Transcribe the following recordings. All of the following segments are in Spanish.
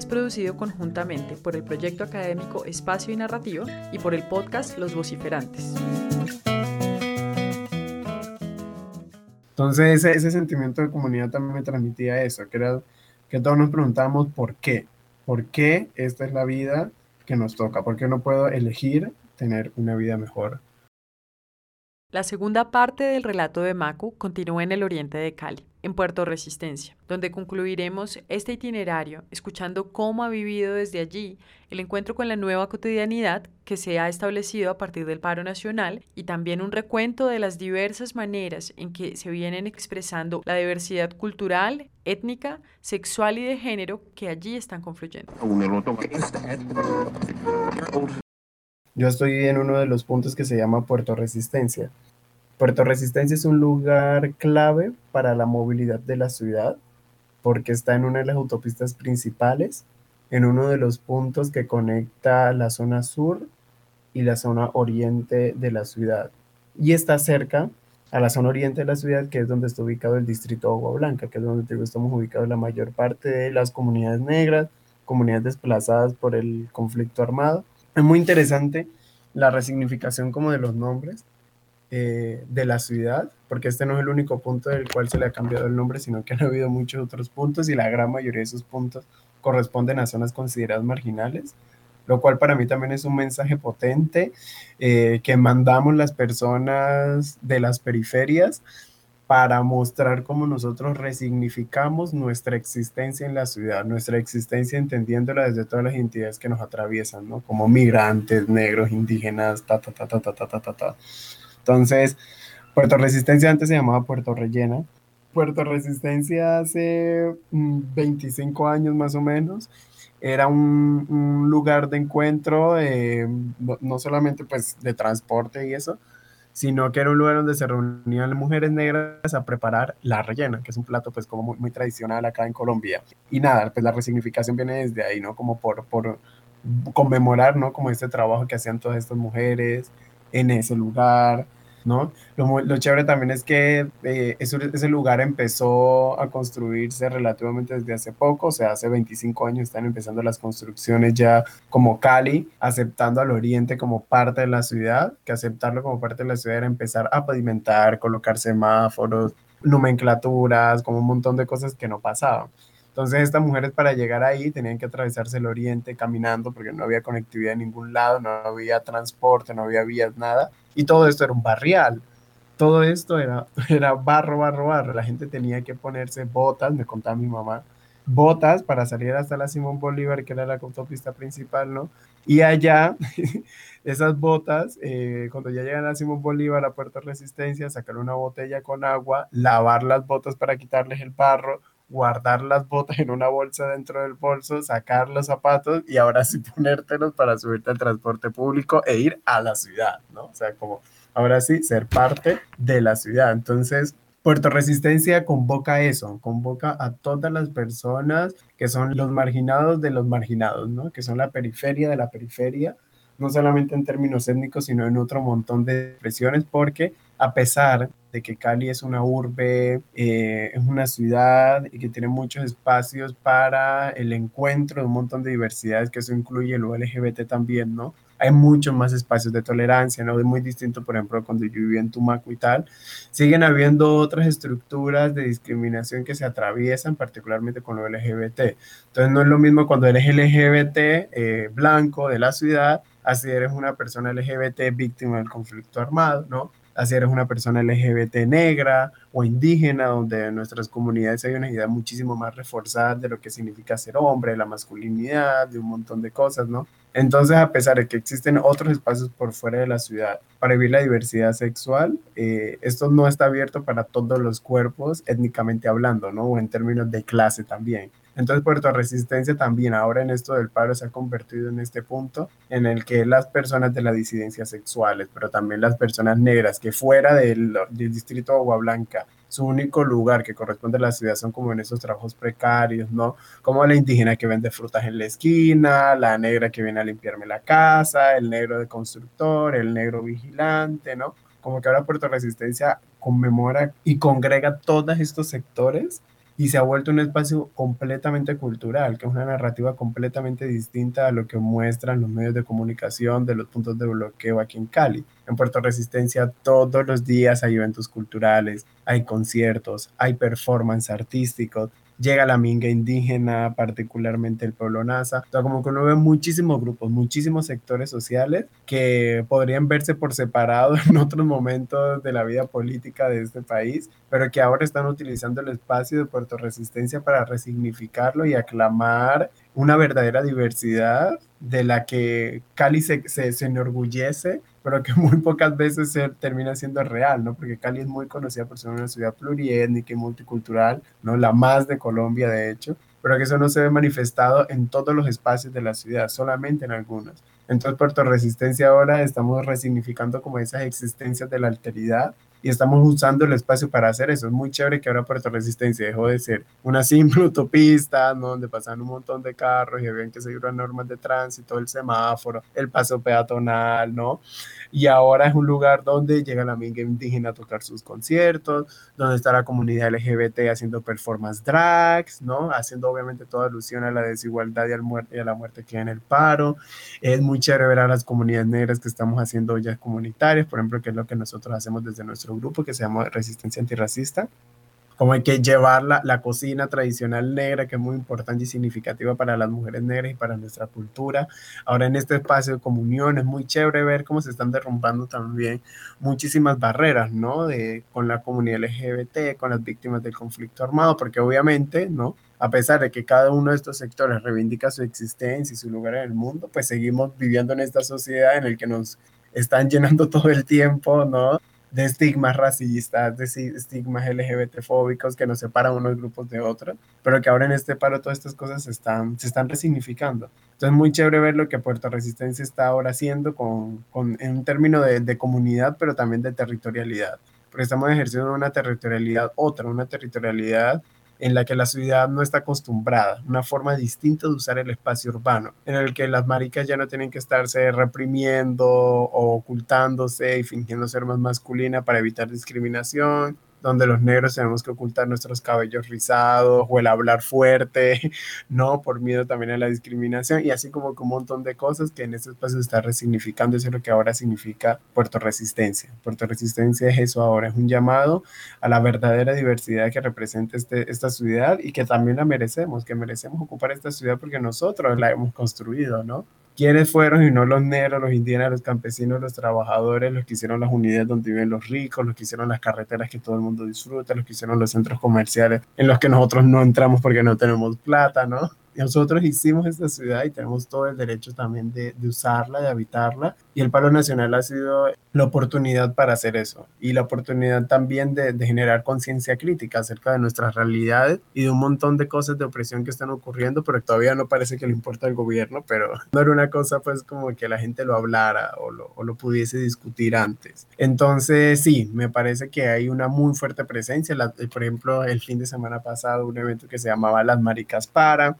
es producido conjuntamente por el proyecto académico Espacio y Narrativa y por el podcast Los Vociferantes. Entonces ese, sentimiento de comunidad también me transmitía eso, que era que todos nos preguntábamos por qué, por qué esta es la vida que nos toca, por qué no puedo elegir tener una vida mejor. La segunda parte del relato de Macu continúa en el oriente de Cali en Puerto Resistencia, donde concluiremos este itinerario escuchando cómo ha vivido desde allí el encuentro con la nueva cotidianidad que se ha establecido a partir del paro nacional y también un recuento de las diversas maneras en que se vienen expresando la diversidad cultural, étnica, sexual y de género que allí están confluyendo. Yo estoy en uno de los puntos que se llama Puerto Resistencia Puerto Resistencia es un lugar clave para la movilidad de la ciudad porque está en una de las autopistas principales, en uno de los puntos que conecta la zona sur y la zona oriente de la ciudad. Y está cerca a la zona oriente de la ciudad, que es donde está ubicado el distrito Agua Blanca, que es donde estamos ubicados la mayor parte de las comunidades negras, comunidades desplazadas por el conflicto armado. Es muy interesante la resignificación como de los nombres eh, de la ciudad, porque este no es el único punto del cual se le ha cambiado el nombre, sino que han habido muchos otros puntos y la gran mayoría de esos puntos corresponden a zonas consideradas marginales, lo cual para mí también es un mensaje potente eh, que mandamos las personas de las periferias para mostrar cómo nosotros resignificamos nuestra existencia en la ciudad, nuestra existencia entendiéndola desde todas las entidades que nos atraviesan, ¿no? Como migrantes, negros, indígenas, ta, ta, ta, ta, ta, ta, ta, ta. Entonces, Puerto Resistencia antes se llamaba Puerto Rellena. Puerto Resistencia hace 25 mm, años más o menos era un, lugar de encuentro, eh, no solamente pues de transporte y eso, sino que era un lugar donde se reunían mujeres negras a preparar la rellena, que es un plato pues como muy, tradicional acá en Colombia. Y nada, pues la resignificación viene desde ahí, ¿no? Como por, por conmemorar, ¿no? Como este trabajo que hacían todas estas mujeres, en ese lugar, ¿no? Lo, chévere también es que eh, ese, lugar empezó a construirse relativamente desde hace poco, o sea, hace 25 años están empezando las construcciones ya como Cali, aceptando al oriente como parte de la ciudad, que aceptarlo como parte de la ciudad era empezar a pavimentar, colocar semáforos, nomenclaturas, como un montón de cosas que no pasaban. Entonces estas mujeres para llegar ahí tenían que atravesarse el oriente caminando porque no había conectividad en ningún lado, no había transporte, no había vías, nada. Y todo esto era un barrial. Todo esto era, era barro, barro, barro. La gente tenía que ponerse botas, me contaba mi mamá, botas para salir hasta la Simón Bolívar, que era la autopista principal, ¿no? Y allá, esas botas, eh, cuando ya llegan a Simón Bolívar, a Puerto Resistencia, sacar una botella con agua, lavar las botas para quitarles el barro, guardar las botas en una bolsa dentro del bolso, sacar los zapatos y ahora sí ponértelos para subirte al transporte público e ir a la ciudad, ¿no? O sea, como ahora sí ser parte de la ciudad. Entonces, Puerto Resistencia convoca eso, convoca a todas las personas que son los marginados de los marginados, ¿no? Que son la periferia de la periferia, no solamente en términos étnicos, sino en otro montón de expresiones, porque a pesar de que Cali es una urbe, eh, es una ciudad y que tiene muchos espacios para el encuentro de un montón de diversidades, que eso incluye el LGBT también, ¿no? Hay muchos más espacios de tolerancia, ¿no? Es muy distinto, por ejemplo, cuando yo vivía en Tumaco y tal. Siguen habiendo otras estructuras de discriminación que se atraviesan, particularmente con lo LGBT. Entonces, no es lo mismo cuando eres LGBT eh, blanco de la ciudad, así eres una persona LGBT víctima del conflicto armado, ¿no? Así eres una persona LGBT negra o indígena, donde en nuestras comunidades hay una idea muchísimo más reforzada de lo que significa ser hombre, la masculinidad, de un montón de cosas, ¿no? Entonces, a pesar de que existen otros espacios por fuera de la ciudad para vivir la diversidad sexual, eh, esto no está abierto para todos los cuerpos étnicamente hablando, ¿no? O en términos de clase también. Entonces Puerto Resistencia también ahora en esto del paro se ha convertido en este punto en el que las personas de las disidencias sexuales, pero también las personas negras que fuera del, distrito de Agua Blanca su único lugar que corresponde a la ciudad son como en esos trabajos precarios, ¿no? Como la indígena que vende frutas en la esquina, la negra que viene a limpiarme la casa, el negro de constructor, el negro vigilante, ¿no? Como que ahora Puerto Resistencia conmemora y congrega todos estos sectores y se ha vuelto un espacio completamente cultural, que es una narrativa completamente distinta a lo que muestran los medios de comunicación de los puntos de bloqueo aquí en Cali. En Puerto Resistencia todos los días hay eventos culturales, hay conciertos, hay performance artísticos, llega la minga indígena, particularmente el pueblo NASA. O sea, como que uno ve muchísimos grupos, muchísimos sectores sociales que podrían verse por separado en otros momentos de la vida política de este país, pero que ahora están utilizando el espacio de Puerto Resistencia para resignificarlo y aclamar una verdadera diversidad de la que Cali se, se, se enorgullece pero que muy pocas veces se termina siendo real, ¿no? Porque Cali es muy conocida por ser una ciudad pluriétnica y multicultural, ¿no? La más de Colombia, de hecho, pero que eso no se ve manifestado en todos los espacios de la ciudad, solamente en algunos. Entonces, Puerto Resistencia ahora estamos resignificando como esas existencias de la alteridad y estamos usando el espacio para hacer eso. Es muy chévere que ahora Puerto Resistencia dejó de ser una simple autopista, ¿no? donde pasan un montón de carros y habían que seguir las normas de tránsito, el semáforo, el paso peatonal, ¿no? Y ahora es un lugar donde llega la amiga indígena a tocar sus conciertos, donde está la comunidad LGBT haciendo performance drags, ¿no? Haciendo obviamente toda alusión a la desigualdad y, al muerte, y a la muerte que hay en el paro. Es muy chévere ver a las comunidades negras que estamos haciendo ollas comunitarias, por ejemplo, que es lo que nosotros hacemos desde nuestro grupo que se llama Resistencia Antirracista. Como hay que llevar la, la, cocina tradicional negra, que es muy importante y significativa para las mujeres negras y para nuestra cultura. Ahora en este espacio de comunión es muy chévere ver cómo se están derrumbando también muchísimas barreras, ¿no? De, con la comunidad LGBT, con las víctimas del conflicto armado, porque obviamente, ¿no? A pesar de que cada uno de estos sectores reivindica su existencia y su lugar en el mundo, pues seguimos viviendo en esta sociedad en el que nos están llenando todo el tiempo, ¿no? De estigmas racistas, de estigmas LGBT-fóbicos que nos separan unos grupos de otros, pero que ahora en este paro todas estas cosas se están, se están resignificando. Entonces, muy chévere ver lo que Puerto Resistencia está ahora haciendo con, con, en un término de, de comunidad, pero también de territorialidad, porque estamos ejerciendo una territorialidad, otra, una territorialidad en la que la ciudad no está acostumbrada, una forma distinta de usar el espacio urbano, en el que las maricas ya no tienen que estarse reprimiendo o ocultándose y fingiendo ser más masculina para evitar discriminación, donde los negros tenemos que ocultar nuestros cabellos rizados o el hablar fuerte, ¿no? Por miedo también a la discriminación y así como que un montón de cosas que en este espacio se está resignificando, eso es lo que ahora significa Puerto Resistencia. Puerto Resistencia es eso ahora, es un llamado a la verdadera diversidad que representa este, esta ciudad y que también la merecemos, que merecemos ocupar esta ciudad porque nosotros la hemos construido, ¿no? Quiénes fueron y no los negros, los indígenas, los campesinos, los trabajadores, los que hicieron las unidades donde viven los ricos, los que hicieron las carreteras que todo el mundo disfruta, los que hicieron los centros comerciales en los que nosotros no entramos porque no tenemos plata, ¿no? nosotros hicimos esta ciudad y tenemos todo el derecho también de, de, usarla, de habitarla. Y el paro nacional ha sido la oportunidad para hacer eso y la oportunidad también de, generar conciencia crítica acerca de nuestras realidades y de un montón de cosas de opresión que están ocurriendo, pero todavía no parece que le importa al gobierno, pero no era una cosa pues como que la gente lo hablara o lo, o lo pudiese discutir antes. Entonces sí, me parece que hay una muy fuerte presencia. Por ejemplo, el fin de semana pasado un evento que se llamaba Las Maricas Para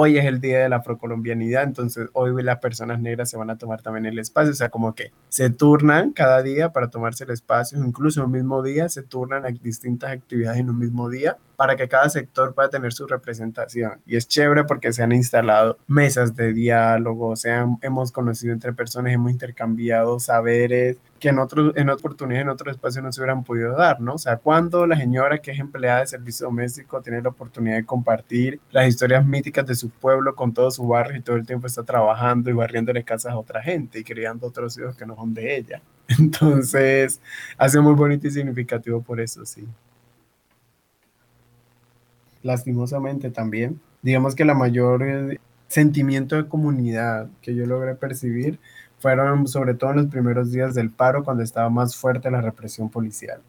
hoy es el día de la afrocolombianidad, entonces hoy las personas negras se van a tomar también el espacio, o sea, como que se turnan cada día para tomarse el espacio, incluso en un mismo día se turnan a distintas actividades en un mismo día para que cada sector pueda tener su representación. Y es chévere porque se han instalado mesas de diálogo, se han, hemos conocido entre personas, hemos intercambiado saberes que en, otro, en otra oportunidad, en otro espacio no se hubieran podido dar, ¿no? O sea, cuando la señora que es empleada de servicio doméstico tiene la oportunidad de compartir las historias míticas de su pueblo con todo su barrio y todo el tiempo está trabajando y barriéndole casas a otra gente y criando otros hijos que no son de ella. Entonces, ha sido muy bonito y significativo por eso, sí lastimosamente también. Digamos que la mayor eh, sentimiento de comunidad que yo logré percibir fueron sobre todo en los primeros días del paro cuando estaba más fuerte la represión policial.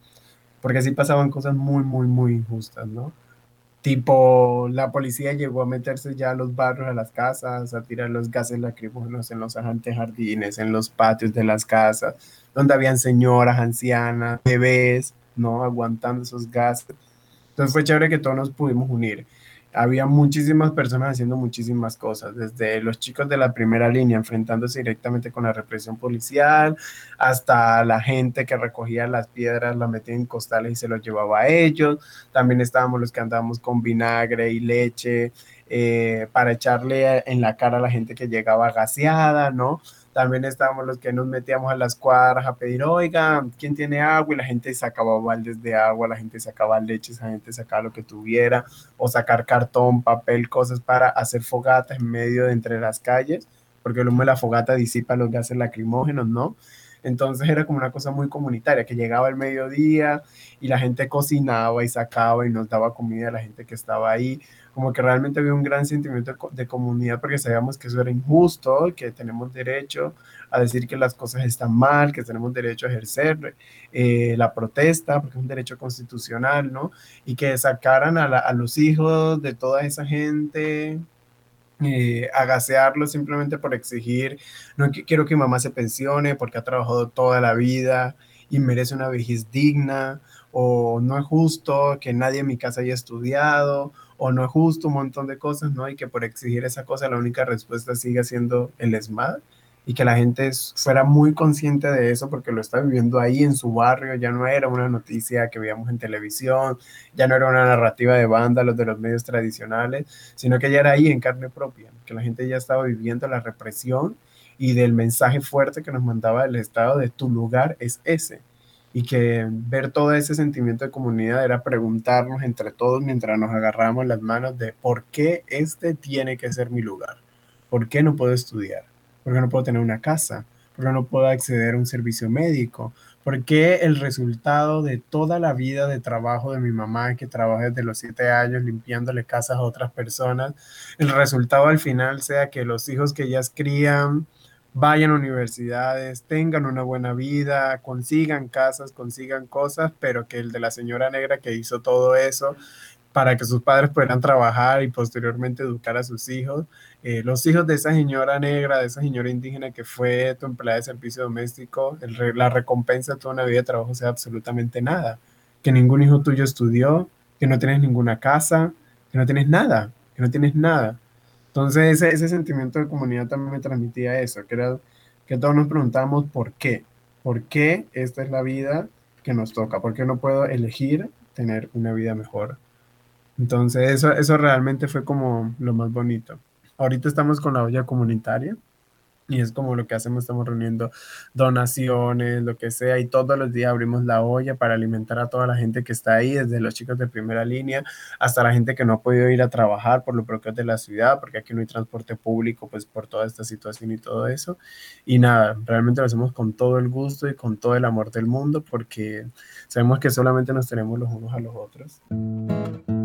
Porque así pasaban cosas muy, muy, muy injustas, ¿no? Tipo, la policía llegó a meterse ya a los barrios, a las casas, a tirar los gases lacrimógenos en los jardines, en los patios de las casas, donde habían señoras, ancianas, bebés, ¿no? Aguantando esos gases. Entonces fue chévere que todos nos pudimos unir había muchísimas personas haciendo muchísimas cosas, desde los chicos de la primera línea enfrentándose directamente con la represión policial, hasta la gente que recogía las piedras, las metía en costales y se los llevaba a ellos. También estábamos los que andábamos con vinagre y leche eh, para echarle en la cara a la gente que llegaba gaseada, ¿no? También estábamos los que nos metíamos a las cuadras a pedir, oiga, ¿quién tiene agua? Y la gente sacaba baldes de agua, la gente sacaba leches, la gente sacaba lo que tuviera, o sacar cartón, papel, cosas para hacer fogatas en medio de entre las calles, porque el humo de la fogata disipa los gases lacrimógenos, ¿no? Entonces era como una cosa muy comunitaria, que llegaba el mediodía y la gente cocinaba y sacaba y nos daba comida a la gente que estaba ahí como que realmente había un gran sentimiento de comunidad porque sabíamos que eso era injusto, que tenemos derecho a decir que las cosas están mal, que tenemos derecho a ejercer eh, la protesta, porque es un derecho constitucional, ¿no? Y que sacaran a, los hijos de toda esa gente, eh, agasearlos simplemente por exigir, no quiero que mi mamá se pensione porque ha trabajado toda la vida y merece una vejez digna, o no es justo que nadie en mi casa haya estudiado, o no es justo, un montón de cosas, ¿no? Y que por exigir esa cosa la única respuesta siga siendo el ESMAD y que la gente fuera muy consciente de eso porque lo está viviendo ahí en su barrio, ya no era una noticia que veíamos en televisión, ya no era una narrativa de vándalos de los medios tradicionales, sino que ya era ahí en carne propia, que la gente ya estaba viviendo la represión y del mensaje fuerte que nos mandaba el Estado de tu lugar es ese. Y que ver todo ese sentimiento de comunidad era preguntarnos entre todos mientras nos agarramos las manos de por qué este tiene que ser mi lugar, por qué no puedo estudiar, por qué no puedo tener una casa, por qué no puedo acceder a un servicio médico, por qué el resultado de toda la vida de trabajo de mi mamá que trabaja desde los siete años limpiándole casas a otras personas, el resultado al final sea que los hijos que ellas crían, vayan a universidades, tengan una buena vida, consigan casas, consigan cosas, pero que el de la señora negra que hizo todo eso para que sus padres puedan trabajar y posteriormente educar a sus hijos, eh, los hijos de esa señora negra, de esa señora indígena que fue tu empleada de servicio doméstico, la recompensa de toda una vida de trabajo sea absolutamente nada, que ningún hijo tuyo estudió, que no tienes ninguna casa, que no tienes nada, que no tienes nada. Entonces ese, sentimiento de comunidad también me transmitía eso, que era que todos nos preguntábamos por qué, por qué esta es la vida que nos toca, por qué no puedo elegir tener una vida mejor. Entonces eso, eso realmente fue como lo más bonito. Ahorita estamos con la olla comunitaria, y es como lo que hacemos, estamos reuniendo donaciones, lo que sea, y todos los días abrimos la olla para alimentar a toda la gente que está ahí, desde los chicos de primera línea hasta la gente que no ha podido ir a trabajar por lo propio de la ciudad, porque aquí no hay transporte público, pues por toda esta situación y todo eso. Y nada, realmente lo hacemos con todo el gusto y con todo el amor del mundo, porque sabemos que solamente nos tenemos los unos a los otros.